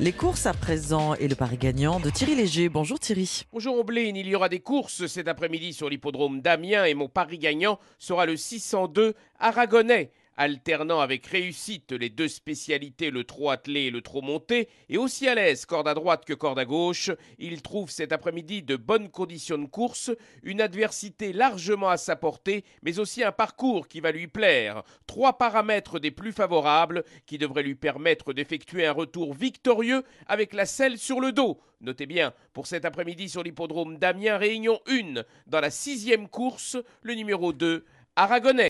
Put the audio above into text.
Les courses à présent et le pari gagnant de Thierry Léger. Bonjour Thierry. Bonjour Ombline, il y aura des courses cet après-midi sur l'hippodrome d'Amiens et mon pari gagnant sera le 602 Aragonais. Alternant avec réussite les deux spécialités, le trot attelé et le trot monté, et aussi à l'aise, corde à droite que corde à gauche, il trouve cet après-midi de bonnes conditions de course, une adversité largement à sa portée, mais aussi un parcours qui va lui plaire. Trois paramètres des plus favorables qui devraient lui permettre d'effectuer un retour victorieux avec la selle sur le dos. Notez bien, pour cet après-midi sur l'hippodrome d'Amiens, réunion 1, dans la sixième course, le numéro 2, Aragonais.